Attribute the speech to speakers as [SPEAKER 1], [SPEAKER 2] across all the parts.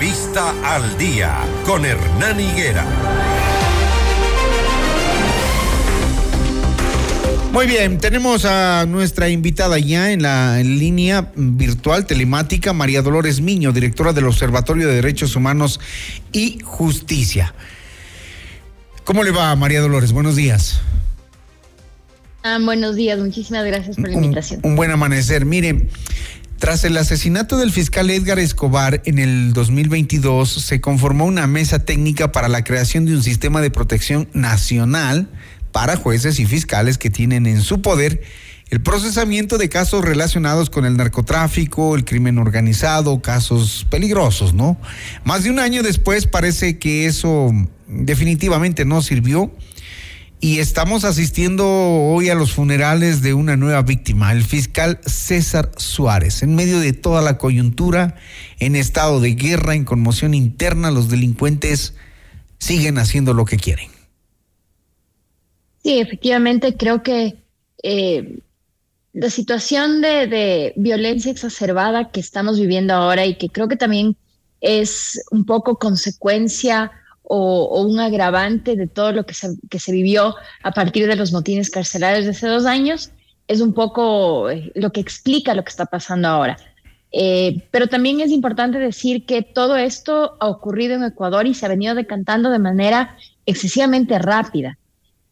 [SPEAKER 1] Entrevista al día con Hernán Higuera.
[SPEAKER 2] Muy bien, tenemos a nuestra invitada ya en la línea virtual telemática, María Dolores Miño, directora del Observatorio de Derechos Humanos y Justicia. ¿Cómo le va, María Dolores? Buenos días.
[SPEAKER 3] Ah, buenos días, muchísimas gracias por la invitación.
[SPEAKER 2] Un, buen amanecer. Mire, tras el asesinato del fiscal Edgar Escobar en el 2022, se conformó una mesa técnica para la creación de un sistema de protección nacional para jueces y fiscales que tienen en su poder el procesamiento de casos relacionados con el narcotráfico, el crimen organizado, casos peligrosos, ¿no? Más de un año después parece que eso definitivamente no sirvió y estamos asistiendo hoy a los funerales de una nueva víctima, el fiscal César Suárez. En medio de toda la coyuntura, en estado de guerra, en conmoción interna, los delincuentes siguen haciendo lo que quieren.
[SPEAKER 3] Sí, efectivamente, creo que eh, la situación de, de violencia exacerbada que estamos viviendo ahora y que creo que también es un poco consecuencia o, un agravante de todo lo que se, que se vivió a partir de los motines carcelarios de hace dos años, es un poco eh, lo que explica lo que está pasando ahora. Eh, pero también es importante decir que todo esto ha ocurrido en Ecuador y se ha venido decantando de manera excesivamente rápida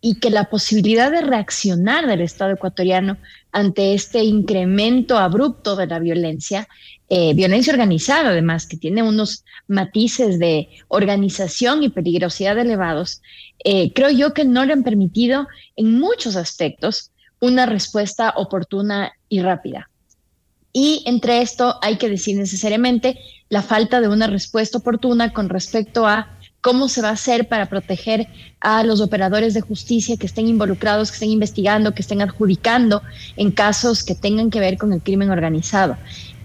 [SPEAKER 3] y que la posibilidad de reaccionar del Estado ecuatoriano ante este incremento abrupto de la violencia eh, violencia organizada, además, que tiene unos matices de organización y peligrosidad elevados, eh, creo yo que no le han permitido en muchos aspectos una respuesta oportuna y rápida. Y entre esto hay que decir necesariamente la falta de una respuesta oportuna con respecto a cómo se va a hacer para proteger a los operadores de justicia que estén involucrados, que estén investigando, que estén adjudicando en casos que tengan que ver con el crimen organizado.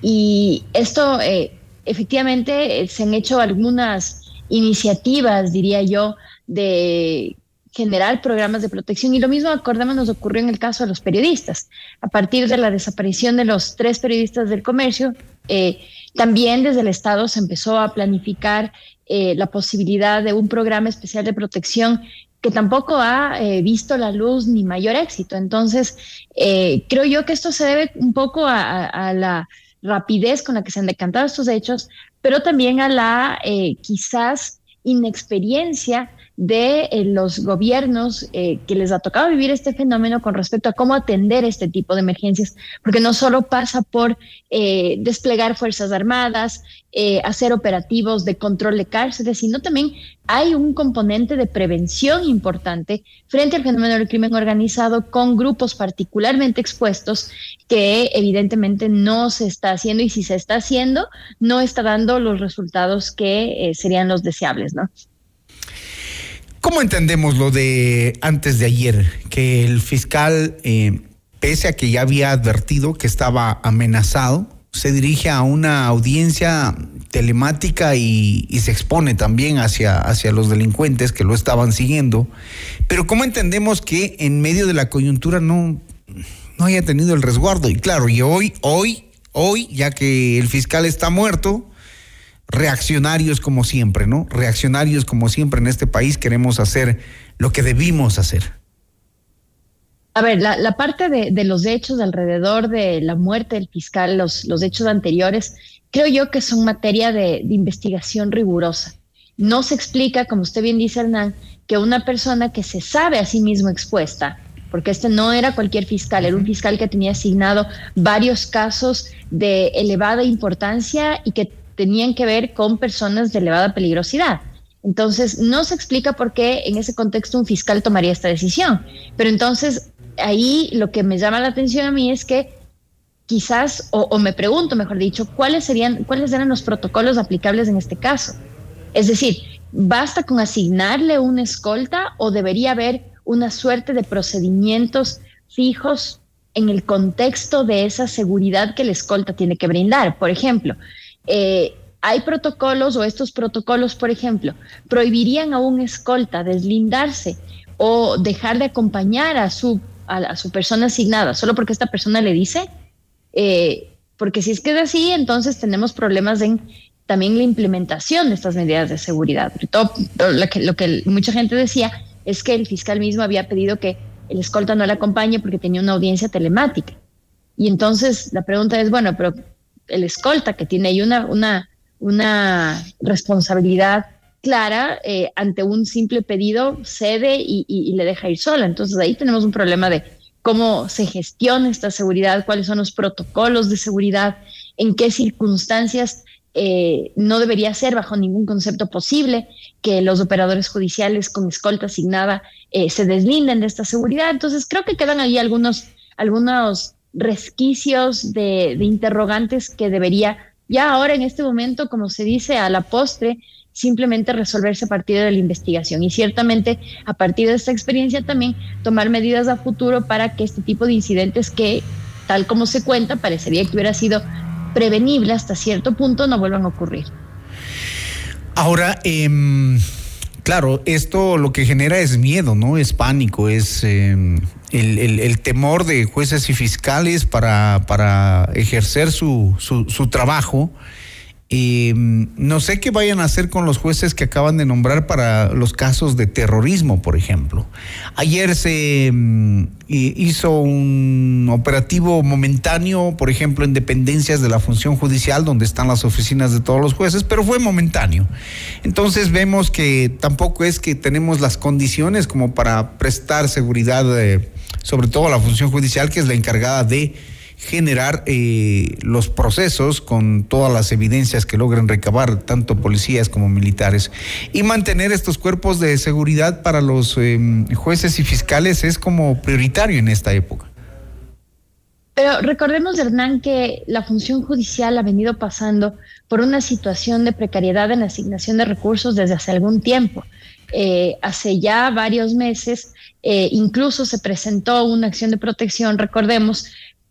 [SPEAKER 3] Y esto, eh, efectivamente, eh, se han hecho algunas iniciativas, diría yo, de generar programas de protección. Y lo mismo, acordémonos, ocurrió en el caso de los periodistas. A partir de la desaparición de los tres periodistas del comercio, eh, también desde el Estado se empezó a planificar la posibilidad de un programa especial de protección que tampoco ha visto la luz ni mayor éxito. Entonces, creo yo que esto se debe un poco a la rapidez con la que se han decantado estos hechos, pero también a la eh, quizás inexperiencia de eh, los gobiernos eh, que les ha tocado vivir este fenómeno con respecto a cómo atender este tipo de emergencias, porque no solo pasa por eh, desplegar fuerzas armadas, hacer operativos de control de cárceles, sino también hay un componente de prevención importante frente al fenómeno del crimen organizado con grupos particularmente expuestos que evidentemente no se está haciendo y si se está haciendo, no está dando los resultados que serían los deseables, ¿no?
[SPEAKER 2] ¿Cómo entendemos lo de antes de ayer? Que el fiscal, eh, pese a que ya había advertido que estaba amenazado, se dirige a una audiencia telemática y, se expone también hacia, hacia los delincuentes que lo estaban siguiendo. Pero ¿cómo entendemos que en medio de la coyuntura no, no haya tenido el resguardo? Y claro, y hoy, hoy, hoy, ya que el fiscal está muerto, reaccionarios como siempre, ¿no? Reaccionarios como siempre en este país queremos hacer lo que debimos hacer.
[SPEAKER 3] A ver, la, parte de, los hechos alrededor de la muerte del fiscal, los, los hechos anteriores, creo yo que son materia de, de investigación rigurosa. No se explica, como usted bien dice, Hernán, que una persona que se sabe a sí mismo expuesta, porque este no era cualquier fiscal, era un fiscal que tenía asignado varios casos de elevada importancia y que tenían que ver con personas de elevada peligrosidad. Entonces, no se explica por qué en ese contexto un fiscal tomaría esta decisión. Pero entonces, ahí lo que me llama la atención a mí es que quizás, o, me pregunto, mejor dicho, cuáles serían, cuáles eran los protocolos aplicables en este caso. Es decir, ¿basta con asignarle una escolta o debería haber una suerte de procedimientos fijos en el contexto de esa seguridad que la escolta tiene que brindar? Por ejemplo, eh, hay protocolos o estos protocolos, por ejemplo, prohibirían a un escolta deslindarse o dejar de acompañar a su, a, su persona asignada solo porque esta persona le dice, eh, porque si es que es así, entonces tenemos problemas en también la implementación de estas medidas de seguridad. Todo, lo, que, lo que mucha gente decía es que el fiscal mismo había pedido que el escolta no le acompañe porque tenía una audiencia telemática. Y entonces la pregunta es, bueno, pero el escolta que tiene ahí una, una, una responsabilidad clara eh, ante un simple pedido cede y, le deja ir sola. Entonces ahí tenemos un problema de cómo se gestiona esta seguridad, cuáles son los protocolos de seguridad, en qué circunstancias eh, no debería ser bajo ningún concepto posible que los operadores judiciales con escolta asignada eh, se deslinden de esta seguridad. Entonces creo que quedan ahí algunos, algunos resquicios de, de interrogantes que debería ya ahora en este momento, como se dice a la postre, simplemente resolverse a partir de la investigación y ciertamente a partir de esta experiencia también tomar medidas a futuro para que este tipo de incidentes que tal como se cuenta parecería que hubiera sido prevenible hasta cierto punto no vuelvan a ocurrir.
[SPEAKER 2] Ahora, em, claro, esto lo que genera es miedo, ¿no? Es pánico, es em, el, temor de jueces y fiscales para, para ejercer su, su, trabajo Mm, no sé qué vayan a hacer con los jueces que acaban de nombrar para los casos de terrorismo, por ejemplo. Ayer se mm, hizo un operativo momentáneo, por ejemplo, en dependencias de la función judicial, donde están las oficinas de todos los jueces, pero fue momentáneo. Entonces vemos que tampoco es que tenemos las condiciones como para prestar seguridad, eh, sobre todo la función judicial, que es la encargada de generar eh, los procesos con todas las evidencias que logren recabar tanto policías como militares y mantener estos cuerpos de seguridad para los em, jueces y fiscales es como prioritario en esta época.
[SPEAKER 3] Pero recordemos, Hernán, que la función judicial ha venido pasando por una situación de precariedad en la asignación de recursos desde hace algún tiempo. Eh, hace ya varios meses, eh, incluso se presentó una acción de protección, recordemos,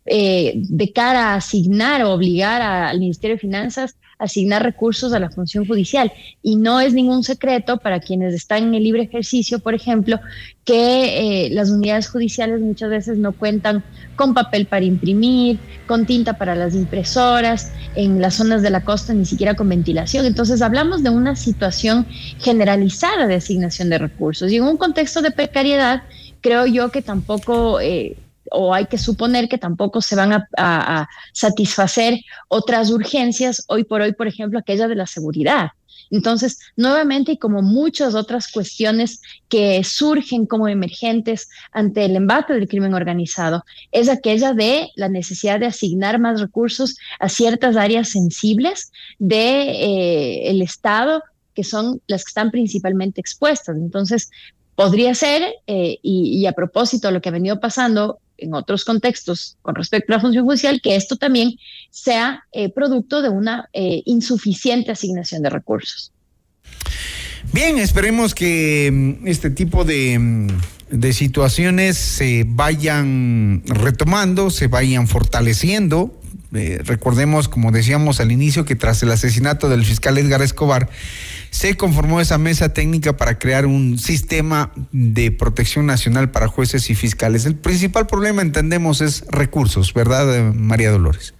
[SPEAKER 3] eh, de cara a asignar o obligar al Ministerio de Finanzas a asignar recursos a la función judicial. Y no es ningún secreto para quienes están en el libre ejercicio, por ejemplo, que eh, las unidades judiciales muchas veces no cuentan con papel para imprimir, con tinta para las impresoras, en las zonas de la costa ni siquiera con ventilación. Entonces hablamos de una situación generalizada de asignación de recursos. Y en un contexto de precariedad, creo yo que tampoco... Eh, o hay que suponer que tampoco se van a, satisfacer otras urgencias, hoy por hoy, por ejemplo, aquella de la seguridad. Entonces, nuevamente, y como muchas otras cuestiones que surgen como emergentes ante el embate del crimen organizado, es aquella de la necesidad de asignar más recursos a ciertas áreas sensibles del de, eh, Estado, que son las que están principalmente expuestas. Entonces, podría ser, eh, y, y, a propósito de lo que ha venido pasando en otros contextos con respecto a la función judicial, que esto también sea eh, producto de una eh, insuficiente asignación de recursos.
[SPEAKER 2] Bien, esperemos que mm, este tipo de, mm, de situaciones se vayan retomando, se vayan fortaleciendo. Eh, recordemos, como decíamos al inicio, que tras el asesinato del fiscal Edgar Escobar, se conformó esa mesa técnica para crear un sistema de protección nacional para jueces y fiscales. El principal problema, entendemos, es recursos, ¿verdad, eh, María Dolores?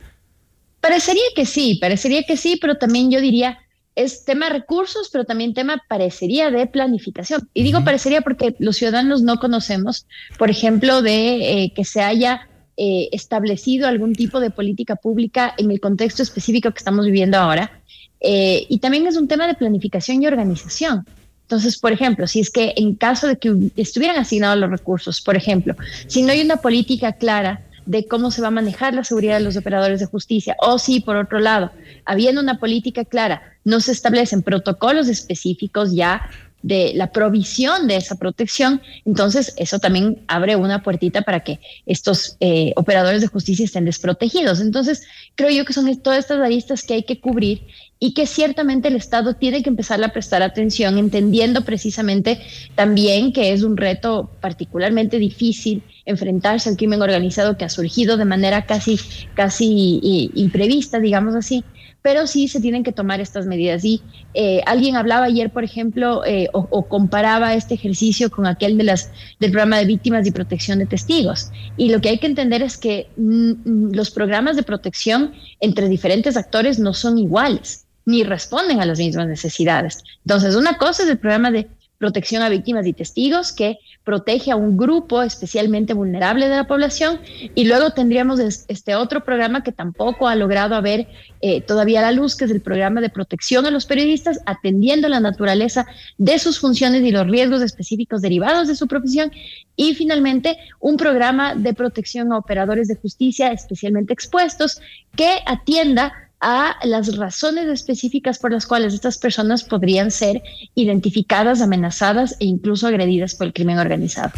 [SPEAKER 3] Parecería que sí, parecería que sí, pero también yo diría, es tema de recursos, pero también tema parecería de planificación. Y digo parecería porque los ciudadanos no conocemos, por ejemplo, de eh, que se haya eh, establecido algún tipo de política pública en el contexto específico que estamos viviendo ahora eh, y también es un tema de planificación y organización. Entonces, por ejemplo, si es que en caso de que estuvieran asignados los recursos, por ejemplo, si no hay una política clara de cómo se va a manejar la seguridad de los operadores de justicia, o si, por otro lado, habiendo una política clara, no se establecen protocolos específicos ya de la provisión de esa protección, entonces eso también abre una puertita para que estos eh, operadores de justicia estén desprotegidos. Entonces, creo yo que son todas estas aristas que hay que cubrir y que ciertamente el Estado tiene que empezar a prestar atención, entendiendo precisamente también que es un reto particularmente difícil enfrentarse al crimen organizado que ha surgido de manera casi, casi eh, imprevista, digamos así, pero sí se tienen que tomar estas medidas. Y eh, alguien hablaba ayer, por ejemplo, eh, o, comparaba este ejercicio con aquel de las, del programa de víctimas y protección de testigos. Y lo que hay que entender es que mm, mm, los programas de protección entre diferentes actores no son iguales. ni responden a las mismas necesidades. Entonces, una cosa es el programa de protección a víctimas y testigos, que protege a un grupo especialmente vulnerable de la población. Y luego tendríamos este otro programa que tampoco ha logrado haber eh, todavía la luz, que es el programa de protección a los periodistas, atendiendo la naturaleza de sus funciones y los riesgos específicos derivados de su profesión. Y finalmente, un programa de protección a operadores de justicia especialmente expuestos que atienda a las razones específicas por las cuales estas personas podrían ser identificadas, amenazadas e incluso agredidas por el crimen organizado.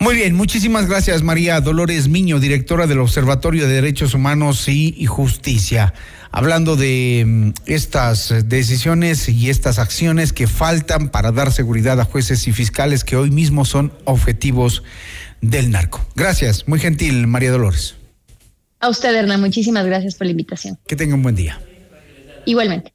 [SPEAKER 2] Muy bien, muchísimas gracias María Dolores Miño, directora del Observatorio de Derechos Humanos y Justicia. Hablando de mm, estas decisiones y estas acciones que faltan para dar seguridad a jueces y fiscales que hoy mismo son objetivos del narco. Gracias, muy gentil María Dolores.
[SPEAKER 3] A usted, Hernán, muchísimas gracias por la invitación.
[SPEAKER 2] Que tenga un buen día.
[SPEAKER 3] Igualmente.